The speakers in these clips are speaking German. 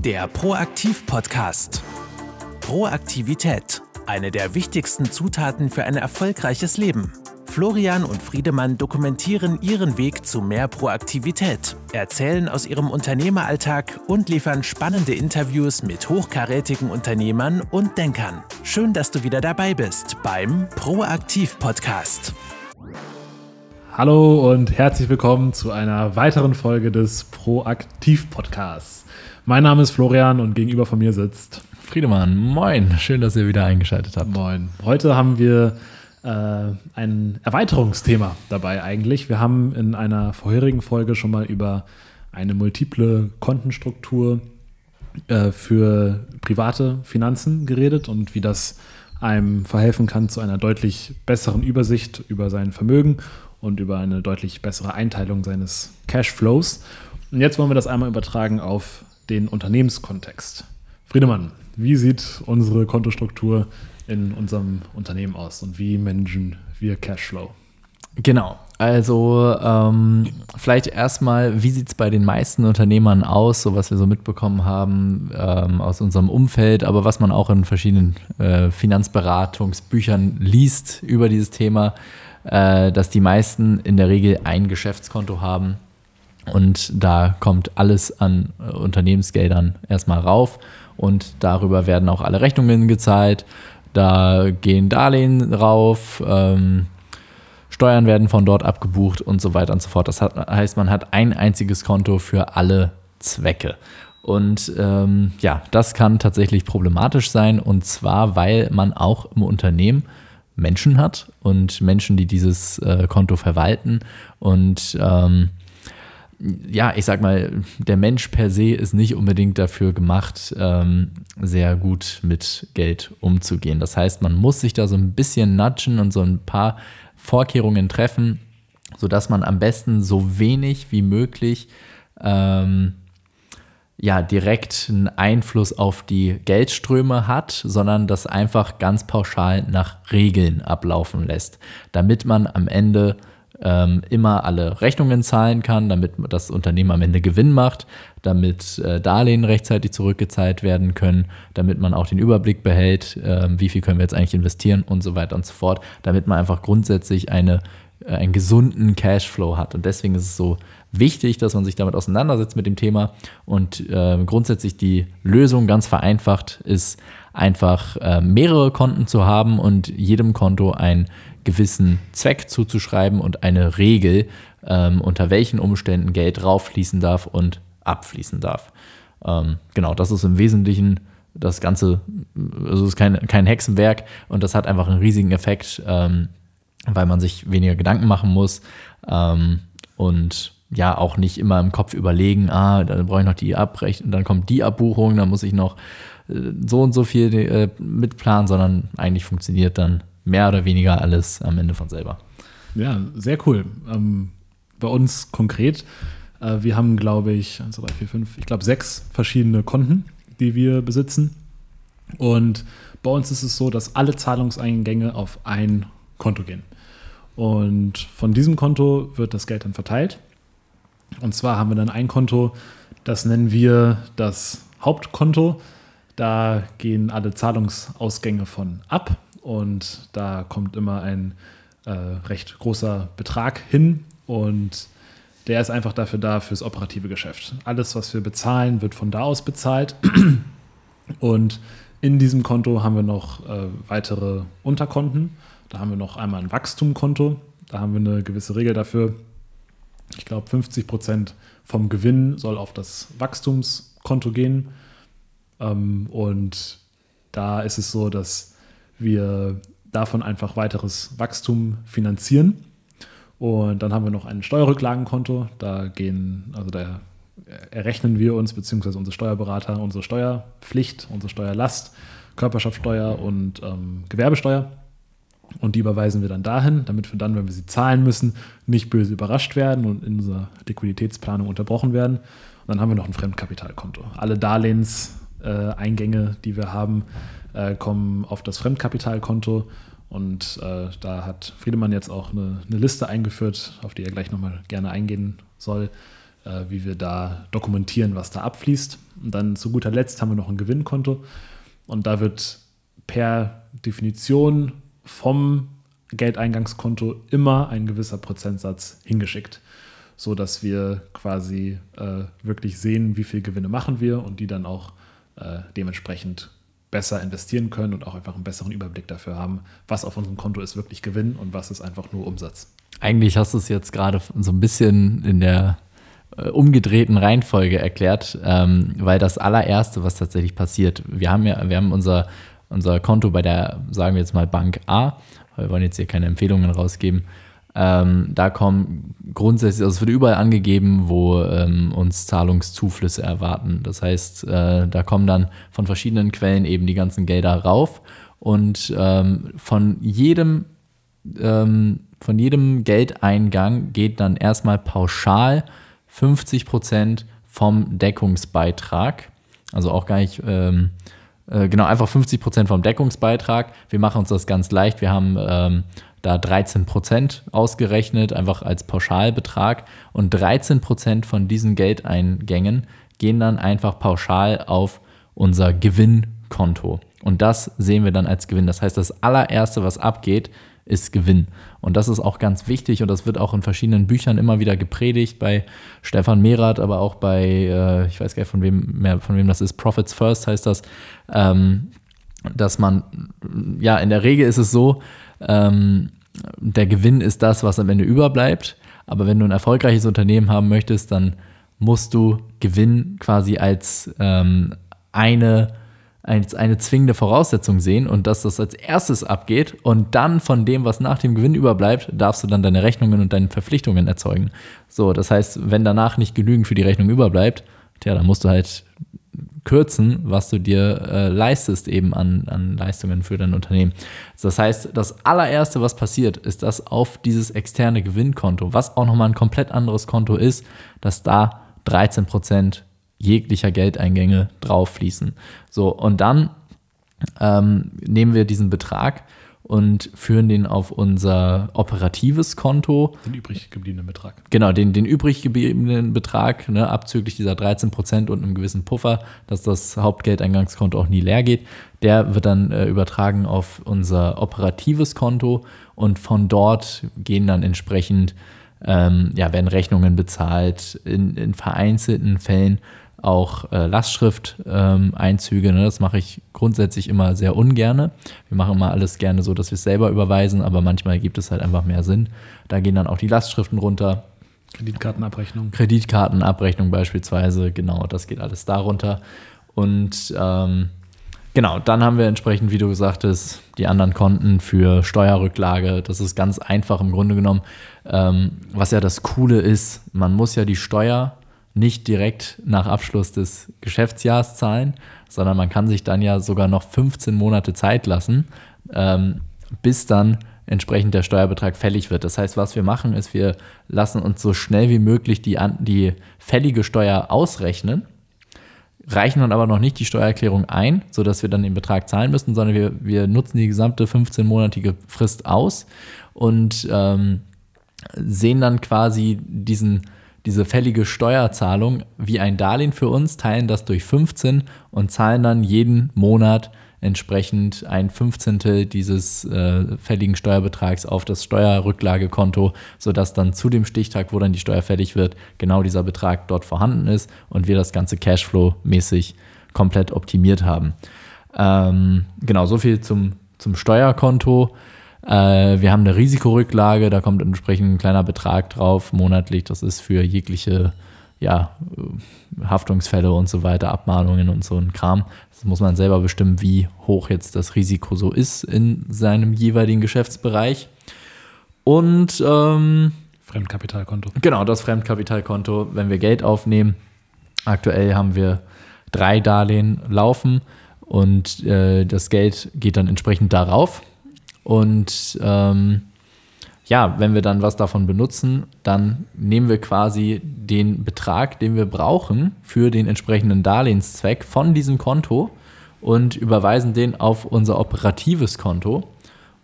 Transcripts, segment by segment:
Der Proaktiv-Podcast. Proaktivität. Eine der wichtigsten Zutaten für ein erfolgreiches Leben. Florian und Friedemann dokumentieren ihren Weg zu mehr Proaktivität, erzählen aus ihrem Unternehmeralltag und liefern spannende Interviews mit hochkarätigen Unternehmern und Denkern. Schön, dass du wieder dabei bist beim Proaktiv-Podcast. Hallo und herzlich willkommen zu einer weiteren Folge des Proaktiv-Podcasts. Mein Name ist Florian und gegenüber von mir sitzt Friedemann. Moin, schön, dass ihr wieder eingeschaltet habt. Moin. Heute haben wir äh, ein Erweiterungsthema dabei eigentlich. Wir haben in einer vorherigen Folge schon mal über eine multiple Kontenstruktur äh, für private Finanzen geredet und wie das einem verhelfen kann zu einer deutlich besseren Übersicht über sein Vermögen und über eine deutlich bessere Einteilung seines Cashflows. Und jetzt wollen wir das einmal übertragen auf den Unternehmenskontext. Friedemann, wie sieht unsere Kontostruktur in unserem Unternehmen aus und wie managen wir Cashflow? Genau. Also ähm, vielleicht erstmal, wie sieht es bei den meisten Unternehmern aus, so was wir so mitbekommen haben ähm, aus unserem Umfeld, aber was man auch in verschiedenen äh, Finanzberatungsbüchern liest über dieses Thema äh, dass die meisten in der Regel ein Geschäftskonto haben und da kommt alles an äh, Unternehmensgeldern erstmal rauf und darüber werden auch alle Rechnungen gezahlt. Da gehen Darlehen rauf, ähm, Steuern werden von dort abgebucht und so weiter und so fort. Das hat, heißt, man hat ein einziges Konto für alle Zwecke. Und ähm, ja, das kann tatsächlich problematisch sein und zwar, weil man auch im Unternehmen Menschen hat und Menschen, die dieses äh, Konto verwalten. Und ähm, ja, ich sag mal, der Mensch per se ist nicht unbedingt dafür gemacht, ähm, sehr gut mit Geld umzugehen. Das heißt, man muss sich da so ein bisschen nudgen und so ein paar Vorkehrungen treffen, sodass man am besten so wenig wie möglich ähm, ja direkt einen Einfluss auf die Geldströme hat, sondern das einfach ganz pauschal nach Regeln ablaufen lässt, damit man am Ende ähm, immer alle Rechnungen zahlen kann, damit das Unternehmen am Ende Gewinn macht, damit äh, Darlehen rechtzeitig zurückgezahlt werden können, damit man auch den Überblick behält, äh, wie viel können wir jetzt eigentlich investieren und so weiter und so fort, damit man einfach grundsätzlich eine, äh, einen gesunden Cashflow hat. Und deswegen ist es so wichtig, dass man sich damit auseinandersetzt mit dem Thema. Und äh, grundsätzlich die Lösung ganz vereinfacht ist einfach äh, mehrere Konten zu haben und jedem Konto einen gewissen Zweck zuzuschreiben und eine Regel, ähm, unter welchen Umständen Geld rauffließen darf und abfließen darf. Ähm, genau, das ist im Wesentlichen das Ganze, also es ist kein, kein Hexenwerk und das hat einfach einen riesigen Effekt, ähm, weil man sich weniger Gedanken machen muss. Ähm, und ja auch nicht immer im Kopf überlegen, ah, dann brauche ich noch die Abrechnung, dann kommt die Abbuchung, dann muss ich noch äh, so und so viel äh, mitplanen, sondern eigentlich funktioniert dann mehr oder weniger alles am Ende von selber. Ja, sehr cool. Ähm, bei uns konkret, äh, wir haben, glaube ich, 1, 2, 3, 4, 5, ich glaube, sechs verschiedene Konten, die wir besitzen. Und bei uns ist es so, dass alle Zahlungseingänge auf ein Konto gehen. Und von diesem Konto wird das Geld dann verteilt und zwar haben wir dann ein Konto, das nennen wir das Hauptkonto. Da gehen alle Zahlungsausgänge von ab und da kommt immer ein äh, recht großer Betrag hin und der ist einfach dafür da fürs operative Geschäft. Alles, was wir bezahlen, wird von da aus bezahlt und in diesem Konto haben wir noch äh, weitere Unterkonten. Da haben wir noch einmal ein Wachstumkonto. Da haben wir eine gewisse Regel dafür, ich glaube, 50 Prozent vom Gewinn soll auf das Wachstumskonto gehen. Ähm, und da ist es so, dass wir davon einfach weiteres Wachstum finanzieren. Und dann haben wir noch ein Steuerrücklagenkonto. Da gehen, also da errechnen wir uns, beziehungsweise unsere Steuerberater, unsere Steuerpflicht, unsere Steuerlast, Körperschaftssteuer und ähm, Gewerbesteuer. Und die überweisen wir dann dahin, damit wir dann, wenn wir sie zahlen müssen, nicht böse überrascht werden und in unserer Liquiditätsplanung unterbrochen werden. Und dann haben wir noch ein Fremdkapitalkonto. Alle Darlehenseingänge, äh, die wir haben, äh, kommen auf das Fremdkapitalkonto. Und äh, da hat Friedemann jetzt auch eine, eine, Liste eingeführt, auf die er gleich nochmal gerne eingehen soll, äh, wie wir da dokumentieren, was da abfließt. Und dann zu guter Letzt haben wir noch ein Gewinnkonto. Und da wird per Definition vom Geldeingangskonto immer ein gewisser Prozentsatz hingeschickt, so dass wir quasi äh, wirklich sehen, wie viel Gewinne machen wir und die dann auch äh, dementsprechend besser investieren können und auch einfach einen besseren Überblick dafür haben, was auf unserem Konto ist wirklich Gewinn und was ist einfach nur Umsatz. Eigentlich hast du es jetzt gerade so ein bisschen in der äh, umgedrehten Reihenfolge erklärt, ähm, weil das allererste, was tatsächlich passiert, wir haben ja, wir haben unser, unser Konto bei der, sagen wir jetzt mal Bank A, wir wollen jetzt hier keine Empfehlungen rausgeben, ähm, da kommen grundsätzlich, also es wird überall angegeben, wo ähm, uns Zahlungszuflüsse erwarten. Das heißt, äh, da kommen dann von verschiedenen Quellen eben die ganzen Gelder rauf und ähm, von jedem ähm, von jedem Geldeingang geht dann erstmal pauschal 50 Prozent vom Deckungsbeitrag. Also auch gar nicht, ähm, äh, genau, einfach 50 Prozent vom Deckungsbeitrag. Wir machen uns das ganz leicht. Wir haben ähm, da 13 Prozent ausgerechnet, einfach als Pauschalbetrag. Und 13 Prozent von diesen Geldeingängen gehen dann einfach pauschal auf unser Gewinnkonto. Und das sehen wir dann als Gewinn. Das heißt, das allererste, was abgeht, ist Gewinn. Und das ist auch ganz wichtig und das wird auch in verschiedenen Büchern immer wieder gepredigt, bei Stefan Mehrath, aber auch bei, äh, ich weiß gar nicht von wem mehr, von wem das ist, Profits First heißt das, ähm, dass man, ja, in der Regel ist es so, ähm, der Gewinn ist das, was am Ende überbleibt. Aber wenn du ein erfolgreiches Unternehmen haben möchtest, dann musst du Gewinn quasi als ähm, eine als eine zwingende Voraussetzung sehen und dass das als erstes abgeht und dann von dem, was nach dem Gewinn überbleibt, darfst du dann deine Rechnungen und deine Verpflichtungen erzeugen. So, das heißt, wenn danach nicht genügend für die Rechnung überbleibt, tja, dann musst du halt kürzen, was du dir äh, leistest eben an, an Leistungen für dein Unternehmen. Das heißt, das allererste, was passiert, ist, dass auf dieses externe Gewinnkonto, was auch nochmal ein komplett anderes Konto ist, dass da 13 Prozent jeglicher Geldeingänge drauf fließen. So, und dann ähm, nehmen wir diesen Betrag und führen den auf unser operatives Konto. Den übrig gebliebenen Betrag. Genau, den, den übrig gebliebenen Betrag, ne, abzüglich dieser 13 Prozent und einem gewissen Puffer, dass das Hauptgeldeingangskonto auch nie leer geht. Der wird dann äh, übertragen auf unser operatives Konto und von dort gehen dann entsprechend, ähm, ja, werden Rechnungen bezahlt. In, in vereinzelten Fällen auch äh, Lastschrift-Einzüge. Ähm, ne? Das mache ich grundsätzlich immer sehr ungerne. Wir machen immer alles gerne so, dass wir es selber überweisen, aber manchmal gibt es halt einfach mehr Sinn. Da gehen dann auch die Lastschriften runter. Kreditkartenabrechnung. Kreditkartenabrechnung beispielsweise, genau, das geht alles darunter. Und ähm, genau, dann haben wir entsprechend, wie du gesagt hast, die anderen Konten für Steuerrücklage. Das ist ganz einfach im Grunde genommen. Ähm, was ja das Coole ist, man muss ja die Steuer nicht direkt nach Abschluss des Geschäftsjahrs zahlen, sondern man kann sich dann ja sogar noch 15 Monate Zeit lassen, ähm, bis dann entsprechend der Steuerbetrag fällig wird. Das heißt, was wir machen, ist, wir lassen uns so schnell wie möglich die, die fällige Steuer ausrechnen, reichen dann aber noch nicht die Steuererklärung ein, sodass wir dann den Betrag zahlen müssen, sondern wir, wir nutzen die gesamte 15-monatige Frist aus und ähm, sehen dann quasi diesen diese fällige Steuerzahlung wie ein Darlehen für uns, teilen das durch 15 und zahlen dann jeden Monat entsprechend ein Fünfzehntel dieses äh, fälligen Steuerbetrags auf das Steuerrücklagekonto, sodass dann zu dem Stichtag, wo dann die Steuer fällig wird, genau dieser Betrag dort vorhanden ist und wir das Ganze Cashflow-mäßig komplett optimiert haben. Ähm, genau, so viel zum, zum Steuerkonto. Äh, wir haben eine Risikorücklage, da kommt entsprechend ein kleiner Betrag drauf monatlich. Das ist für jegliche ja, Haftungsfälle und so weiter, Abmahnungen und so ein Kram. Das muss man selber bestimmen, wie hoch jetzt das Risiko so ist in seinem jeweiligen Geschäftsbereich. Und ähm, Fremdkapitalkonto. Genau, das Fremdkapitalkonto, wenn wir Geld aufnehmen. Aktuell haben wir drei Darlehen laufen und äh, das Geld geht dann entsprechend darauf. Und ähm, ja, wenn wir dann was davon benutzen, dann nehmen wir quasi den Betrag, den wir brauchen für den entsprechenden Darlehenszweck von diesem Konto und überweisen den auf unser operatives Konto.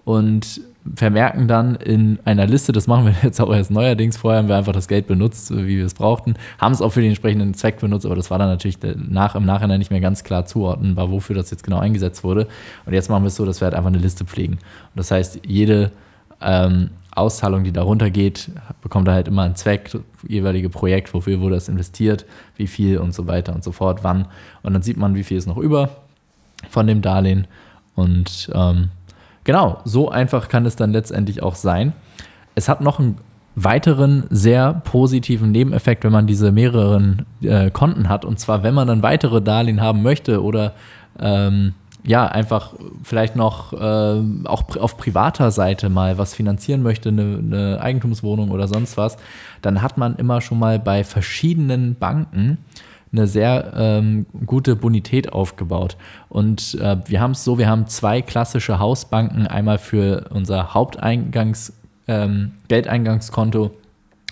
Und vermerken dann in einer Liste, das machen wir jetzt auch erst neuerdings, vorher haben wir einfach das Geld benutzt, wie wir es brauchten, haben es auch für den entsprechenden Zweck benutzt, aber das war dann natürlich nach, im Nachhinein nicht mehr ganz klar zuordnenbar, wofür das jetzt genau eingesetzt wurde. Und jetzt machen wir es so, dass wir halt einfach eine Liste pflegen. Und das heißt, jede ähm, Auszahlung, die darunter geht, bekommt da halt immer einen Zweck, jeweilige Projekt, wofür wurde das investiert, wie viel und so weiter und so fort, wann. Und dann sieht man, wie viel ist noch über von dem Darlehen. Und ähm, genau, so einfach kann es dann letztendlich auch sein. Es hat noch einen weiteren sehr positiven Nebeneffekt, wenn man diese mehreren äh, Konten hat. Und zwar, wenn man dann weitere Darlehen haben möchte oder ähm, ja, einfach vielleicht noch äh, auch auf privater Seite mal was finanzieren möchte, eine, eine, Eigentumswohnung oder sonst was, dann hat man immer schon mal bei verschiedenen Banken eine sehr ähm, gute Bonität aufgebaut. Und äh, wir haben es so, wir haben zwei klassische Hausbanken, einmal für unser Haupteingangs, ähm, Geldeingangskonto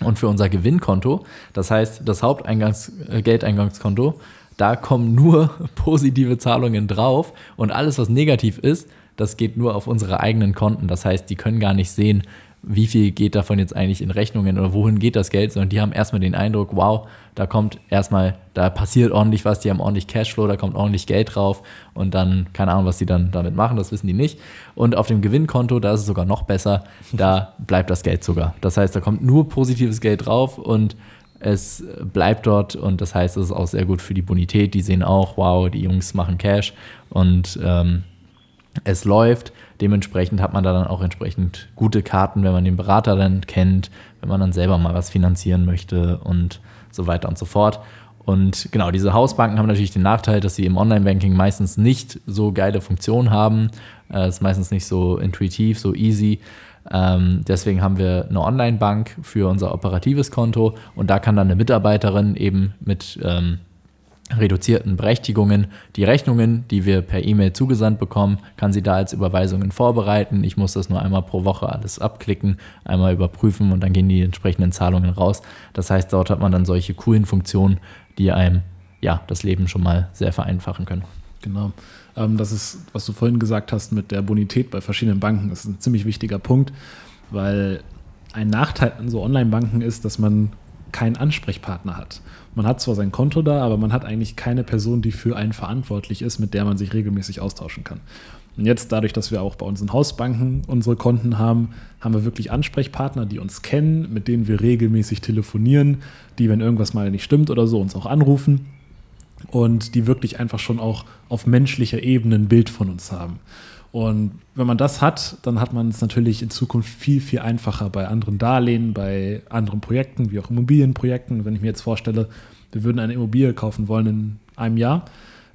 und für unser Gewinnkonto. Das heißt, das Haupteingangs, äh, Geldeingangskonto da kommen nur positive Zahlungen drauf und alles, was negativ ist, das geht nur auf unsere eigenen Konten. Das heißt, die können gar nicht sehen, wie viel geht davon jetzt eigentlich in Rechnungen oder wohin geht das Geld, sondern die haben erstmal den Eindruck, wow, da kommt erstmal, da passiert ordentlich was, die haben ordentlich Cashflow, da kommt ordentlich Geld drauf und dann, keine Ahnung, was die dann damit machen, das wissen die nicht. Und auf dem Gewinnkonto, da ist es sogar noch besser, da bleibt das Geld sogar. Das heißt, da kommt nur positives Geld drauf und es bleibt dort und das heißt, es ist auch sehr gut für die Bonität. Die sehen auch, wow, die Jungs machen Cash und ähm, es läuft. Dementsprechend hat man da dann auch entsprechend gute Karten, wenn man den Berater dann kennt, wenn man dann selber mal was finanzieren möchte und so weiter und so fort. Und genau, diese Hausbanken haben natürlich den Nachteil, dass sie im Online-Banking meistens nicht so geile Funktionen haben. Es äh, ist meistens nicht so intuitiv, so easy. Ähm, deswegen haben wir eine Online-Bank für unser operatives Konto und da kann dann eine Mitarbeiterin eben mit ähm, reduzierten Berechtigungen die Rechnungen, die wir per E-Mail zugesandt bekommen, kann sie da als Überweisungen vorbereiten. Ich muss das nur einmal pro Woche alles abklicken, einmal überprüfen und dann gehen die entsprechenden Zahlungen raus. Das heißt, dort hat man dann solche coolen Funktionen, die einem ja das Leben schon mal sehr vereinfachen können. Genau. Ähm, das ist, was du vorhin gesagt hast mit der Bonität bei verschiedenen Banken, ist ein ziemlich wichtiger Punkt, weil ein Nachteil an so Online-Banken ist, dass man keinen Ansprechpartner hat. Man hat zwar sein Konto da, aber man hat eigentlich keine Person, die für einen verantwortlich ist, mit der man sich regelmäßig austauschen kann. Und jetzt dadurch, dass wir auch bei unseren Hausbanken unsere Konten haben, haben wir wirklich Ansprechpartner, die uns kennen, mit denen wir regelmäßig telefonieren, die, wenn irgendwas mal nicht stimmt oder so, uns auch anrufen und die wirklich einfach schon auch auf menschlicher Ebene ein Bild von uns haben. Und wenn man das hat, dann hat man es natürlich in Zukunft viel, viel einfacher bei anderen Darlehen, bei anderen Projekten, wie auch Immobilienprojekten. Wenn ich mir jetzt vorstelle, wir würden eine Immobilie kaufen wollen in einem Jahr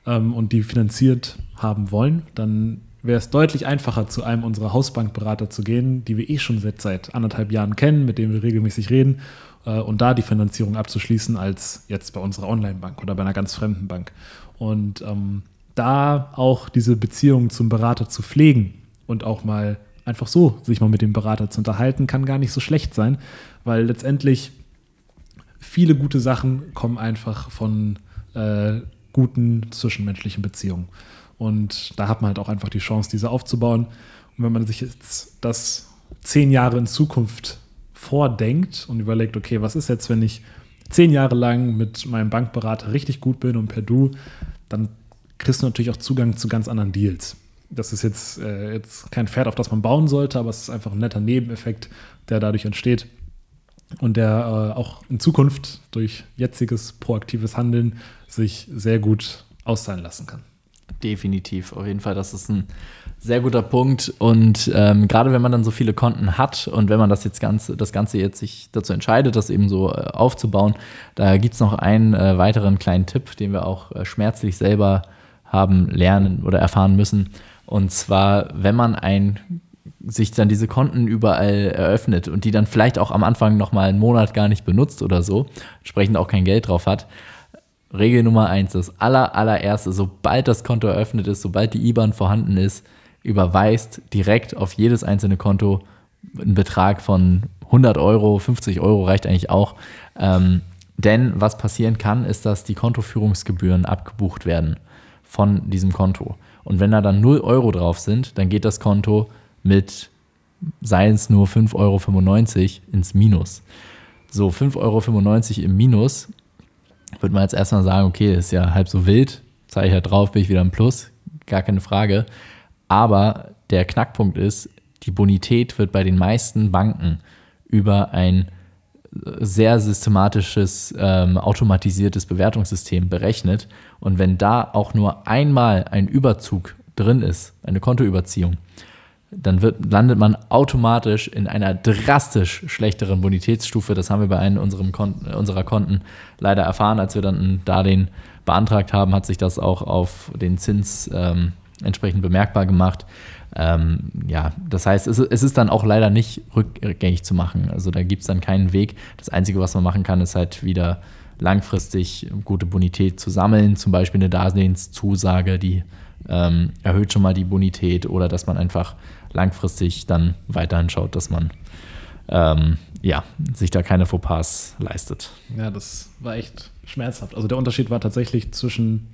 ähm, und die finanziert haben wollen, dann wäre es deutlich einfacher, zu einem unserer Hausbankberater zu gehen, die wir eh schon seit, seit anderthalb Jahren kennen, mit denen wir regelmäßig reden äh, und da die Finanzierung abzuschließen, als jetzt bei unserer Online-Bank oder bei einer ganz fremden Bank. Und ähm, da auch diese Beziehung zum Berater zu pflegen und auch mal einfach so sich mal mit dem Berater zu unterhalten, kann gar nicht so schlecht sein, weil letztendlich viele gute Sachen kommen einfach von äh, guten zwischenmenschlichen Beziehungen. Und da hat man halt auch einfach die Chance, diese aufzubauen. Und wenn man sich jetzt das zehn Jahre in Zukunft vordenkt und überlegt, okay, was ist jetzt, wenn ich zehn Jahre lang mit meinem Bankberater richtig gut bin und per Du, dann kriegst du natürlich auch Zugang zu ganz anderen Deals. Das ist jetzt, äh, jetzt kein Pferd, auf das man bauen sollte, aber es ist einfach ein netter Nebeneffekt, der dadurch entsteht und der äh, auch in Zukunft durch jetziges proaktives Handeln sich sehr gut auszahlen lassen kann. Definitiv, auf jeden Fall, das ist ein sehr guter Punkt. Und ähm, gerade wenn man dann so viele Konten hat und wenn man das jetzt Ganze, das Ganze jetzt sich dazu entscheidet, das eben so äh, aufzubauen, da gibt es noch einen äh, weiteren kleinen Tipp, den wir auch äh, schmerzlich selber haben lernen oder erfahren müssen. Und zwar, wenn man ein sich dann diese Konten überall eröffnet und die dann vielleicht auch am Anfang noch mal einen Monat gar nicht benutzt oder so, entsprechend auch kein Geld drauf hat, Regel Nummer eins, das aller, allererste, sobald das Konto eröffnet ist, sobald die IBAN vorhanden ist, überweist direkt auf jedes einzelne Konto einen Betrag von 100 Euro, 50 Euro reicht eigentlich auch. Ähm, denn was passieren kann, ist, dass die Kontoführungsgebühren abgebucht werden von diesem Konto. Und wenn da dann 0 Euro drauf sind, dann geht das Konto mit seien es nur 5,95 Euro ins Minus. So, 5,95 Euro im Minus, würde man jetzt erstmal sagen, okay, ist ja halb so wild, zeige ich ja drauf, bin ich wieder im Plus, gar keine Frage. Aber der Knackpunkt ist, die Bonität wird bei den meisten Banken über ein sehr systematisches, ähm, automatisiertes Bewertungssystem berechnet. Und wenn da auch nur einmal ein Überzug drin ist, eine Kontoüberziehung, dann wird, landet man automatisch in einer drastisch schlechteren Bonitätsstufe. Das haben wir bei einem unserer Konten leider erfahren, als wir dann ein Darlehen beantragt haben, hat sich das auch auf den Zins ähm, entsprechend bemerkbar gemacht. Ähm, ja, das heißt, es, es, ist dann auch leider nicht rückgängig zu machen. Also da gibt es dann keinen Weg. Das Einzige, was man machen kann, ist halt wieder langfristig gute Bonität zu sammeln, zum Beispiel eine Darlehenszusage, die ähm, erhöht schon mal die Bonität oder dass man einfach langfristig dann weiterhin schaut, dass man ähm, ja, sich da keine Fauxpas leistet. Ja, das war echt schmerzhaft. Also der Unterschied war tatsächlich zwischen,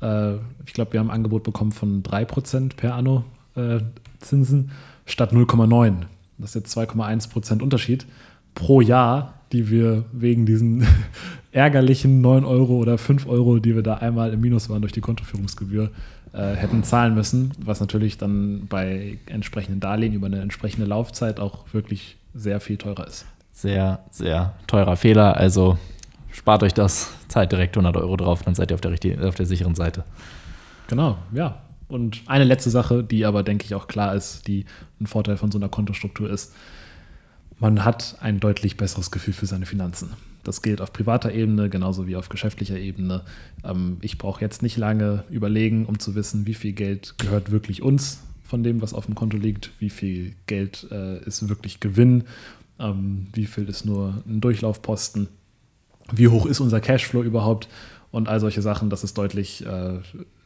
äh, ich glaube, wir haben ein Angebot bekommen von 3% per Anno äh, Zinsen statt 0,9. Das ist jetzt 2,1% Unterschied pro Jahr, die wir wegen diesen ärgerlichen 9 Euro oder 5 Euro, die wir da einmal im Minus waren durch die Kontoführungsgebühr, äh, hätten zahlen müssen, was natürlich dann bei entsprechenden Darlehen über eine entsprechende Laufzeit auch wirklich sehr viel teurer ist. Sehr, sehr teurer Fehler. Also spart euch das, zahlt direkt 100 Euro drauf, dann seid ihr auf der, auf der sicheren Seite. Genau, ja. Und eine letzte Sache, die aber, denke ich, auch klar ist, die ein Vorteil von so einer Kontostruktur ist, man hat ein deutlich besseres Gefühl für seine Finanzen. Das gilt auf privater Ebene genauso wie auf geschäftlicher Ebene. Ähm, ich brauche jetzt nicht lange überlegen, um zu wissen, wie viel Geld gehört wirklich uns von dem, was auf dem Konto liegt, wie viel Geld äh, ist wirklich Gewinn, ähm, wie viel ist nur ein Durchlaufposten, wie hoch ist unser Cashflow überhaupt und all solche Sachen. Das ist deutlich, äh,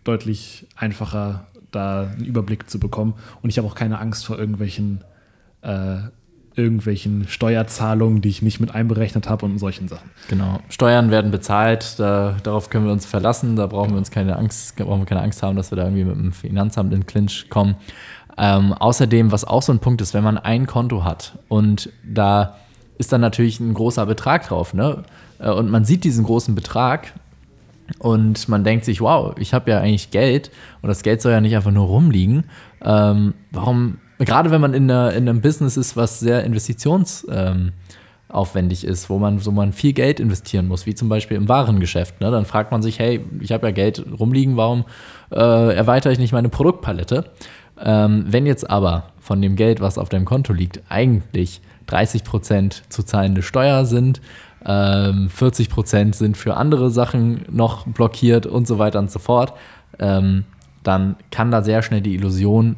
deutlich einfacher, da einen Überblick zu bekommen. Und ich habe auch keine Angst vor irgendwelchen äh, irgendwelchen Steuerzahlungen, die ich nicht mit einberechnet habe und solchen Sachen. Genau. Steuern werden bezahlt, da, darauf können wir uns verlassen, da brauchen wir uns keine Angst, brauchen wir keine Angst haben, dass wir da irgendwie mit dem Finanzamt in Clinch kommen. Ähm, außerdem, was auch so ein Punkt ist, wenn man ein Konto hat und da ist dann natürlich ein großer Betrag drauf, ne? Äh, und man sieht diesen großen Betrag und man denkt sich, wow, ich habe ja eigentlich Geld und das Geld soll ja nicht einfach nur rumliegen. Ähm, warum gerade wenn man in, einer, in einem Business ist, was sehr investitionsaufwendig ähm, ist, wo man, so man viel Geld investieren muss, wie zum Beispiel im Warengeschäft, ne? dann fragt man sich, hey, ich habe ja Geld rumliegen, warum äh, erweitere ich nicht meine Produktpalette? Ähm, wenn jetzt aber von dem Geld, was auf deinem Konto liegt, eigentlich 30 Prozent zu zahlende Steuer sind, ähm, 40 Prozent sind für andere Sachen noch blockiert und so weiter und so fort, ähm, dann kann da sehr schnell die Illusion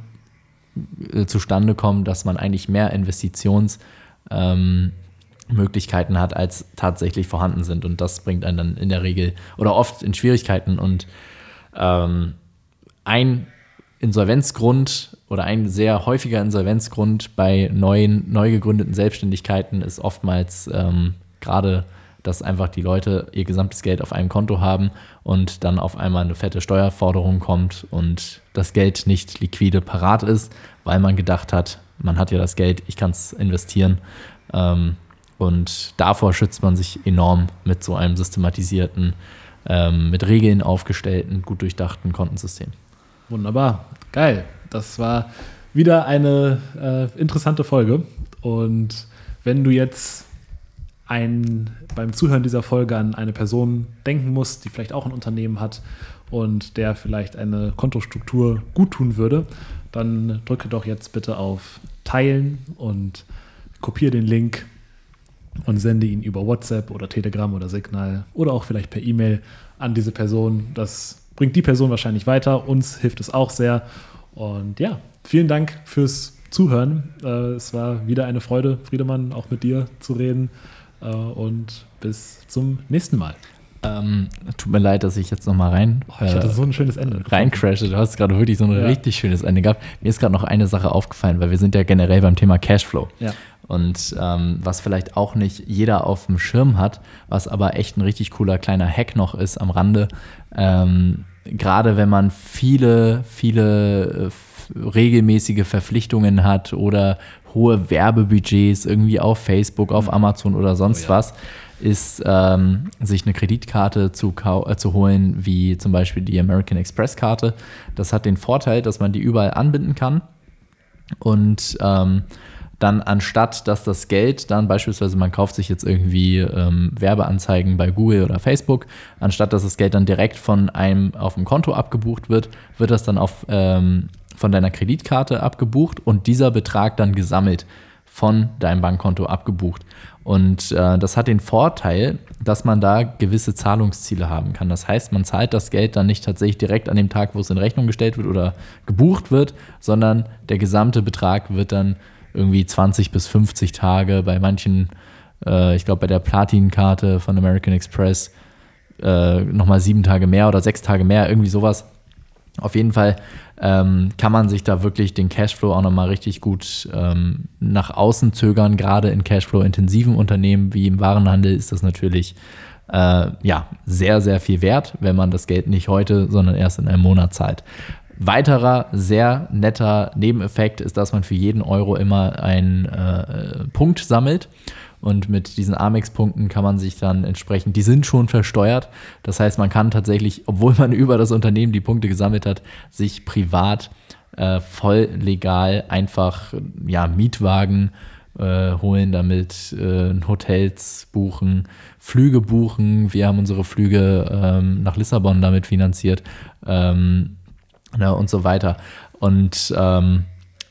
äh, zustande kommen, dass man eigentlich mehr Investitionsmöglichkeiten ähm, hat, als tatsächlich vorhanden sind. Und das bringt einen dann in der Regel oder oft in Schwierigkeiten. Und ähm, ein Insolvenzgrund oder ein sehr häufiger Insolvenzgrund bei neuen, neu gegründeten Selbstständigkeiten ist oftmals ähm, gerade dass einfach die Leute ihr gesamtes Geld auf einem Konto haben und dann auf einmal eine fette Steuerforderung kommt und das Geld nicht liquide parat ist, weil man gedacht hat, man hat ja das Geld, ich kann es investieren. Ähm, und davor schützt man sich enorm mit so einem systematisierten, ähm, mit Regeln aufgestellten, gut durchdachten Kontensystem. Wunderbar, geil. Das war wieder eine äh, interessante Folge. Und wenn du jetzt ein, beim Zuhören dieser Folge an eine Person denken muss, die vielleicht auch ein Unternehmen hat und der vielleicht eine Kontostruktur gut tun würde, dann drücke doch jetzt bitte auf Teilen und kopiere den Link und sende ihn über WhatsApp oder Telegram oder Signal oder auch vielleicht per E-Mail an diese Person. Das bringt die Person wahrscheinlich weiter. Uns hilft es auch sehr. Und ja, vielen Dank fürs Zuhören. Äh, es war wieder eine Freude, Friedemann, auch mit dir zu reden. Äh, und bis zum nächsten Mal. Ähm, tut mir leid, dass ich jetzt noch mal rein. Oh, ich hatte so ein schönes Ende. Reincrashe. Du hast gerade wirklich so ein ja. richtig schönes Ende gehabt. Mir ist gerade noch eine Sache aufgefallen, weil wir sind ja generell beim Thema Cashflow. Ja. Und ähm, was vielleicht auch nicht jeder auf dem Schirm hat, was aber echt ein richtig cooler kleiner Hack noch ist am Rande. Ähm, gerade wenn man viele, viele äh, regelmäßige Verpflichtungen hat oder hohe Werbebudgets irgendwie auf Facebook, auf Amazon oder sonst Oh ja. was, ist ähm, sich eine Kreditkarte zu, äh, zu holen, wie zum Beispiel die American Express Karte. Das hat den Vorteil, dass man die überall anbinden kann und ähm, dann anstatt, dass das Geld dann beispielsweise, man kauft sich jetzt irgendwie ähm, Werbeanzeigen bei Google oder Facebook, anstatt dass das Geld dann direkt von einem auf dem Konto abgebucht wird, wird das dann auf, ähm, von deiner Kreditkarte abgebucht und dieser Betrag dann gesammelt von deinem Bankkonto abgebucht. Und äh, das hat den Vorteil, dass man da gewisse Zahlungsziele haben kann. Das heißt, man zahlt das Geld dann nicht tatsächlich direkt an dem Tag, wo es in Rechnung gestellt wird oder gebucht wird, sondern der gesamte Betrag wird dann irgendwie 20 bis 50 Tage bei manchen, äh, ich glaube bei der Platin-Karte von American Express äh, nochmal sieben Tage mehr oder sechs Tage mehr, irgendwie sowas. Auf jeden Fall ähm, kann man sich da wirklich den Cashflow auch nochmal richtig gut ähm, nach außen zögern. Gerade in Cashflow-intensiven Unternehmen wie im Warenhandel ist das natürlich äh, ja, sehr, sehr viel wert, wenn man das Geld nicht heute, sondern erst in einem Monat zahlt. Weiterer sehr netter Nebeneffekt ist, dass man für jeden Euro immer einen äh, Punkt sammelt. Und mit diesen Amex-Punkten kann man sich dann entsprechend, die sind schon versteuert. Das heißt, man kann tatsächlich, obwohl man über das Unternehmen die Punkte gesammelt hat, sich privat äh, voll legal einfach ja, Mietwagen äh, holen, damit äh, Hotels buchen, Flüge buchen. Wir haben unsere Flüge ähm, nach Lissabon damit finanziert ähm, ja, und so weiter. Und ähm,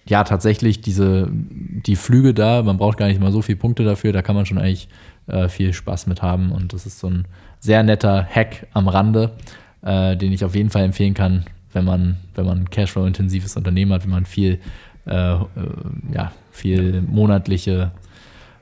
ja, tatsächlich diese, die Flüge da, man braucht gar nicht mal so viele Punkte dafür, da kann man schon eigentlich äh, viel Spaß mit haben. Und das ist so ein sehr netter Hack am Rande, äh, den ich auf jeden Fall empfehlen kann, wenn man, wenn man ein Cashflow-intensives Unternehmen hat, wenn man viel, äh, äh, ja, viel monatliche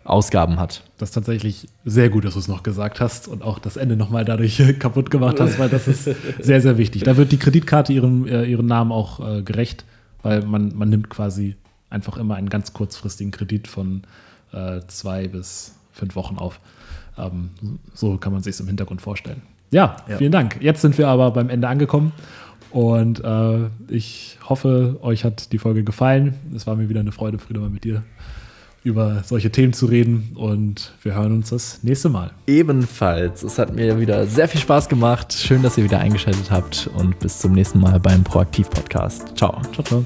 Ausgaben hat. Das ist tatsächlich sehr gut, dass du es noch gesagt hast und auch das Ende nochmal dadurch kaputt gemacht hast, weil das ist sehr, sehr wichtig. Da wird die Kreditkarte ihrem, äh, ihren Namen auch äh, gerecht, weil man, man nimmt quasi einfach immer einen ganz kurzfristigen Kredit von äh, zwei bis fünf Wochen auf. Ähm, so kann man sich es im Hintergrund vorstellen. Ja, Ja. vielen Dank. Jetzt sind wir aber beim Ende angekommen und äh, ich hoffe, euch hat die Folge gefallen. Es war mir wieder eine Freude, Friedemann, mit dir über solche Themen zu reden und wir hören uns das nächste Mal. Ebenfalls. Es hat mir wieder sehr viel Spaß gemacht. Schön, dass ihr wieder eingeschaltet habt und bis zum nächsten Mal beim Proaktiv Podcast. Ciao. Ciao, ciao.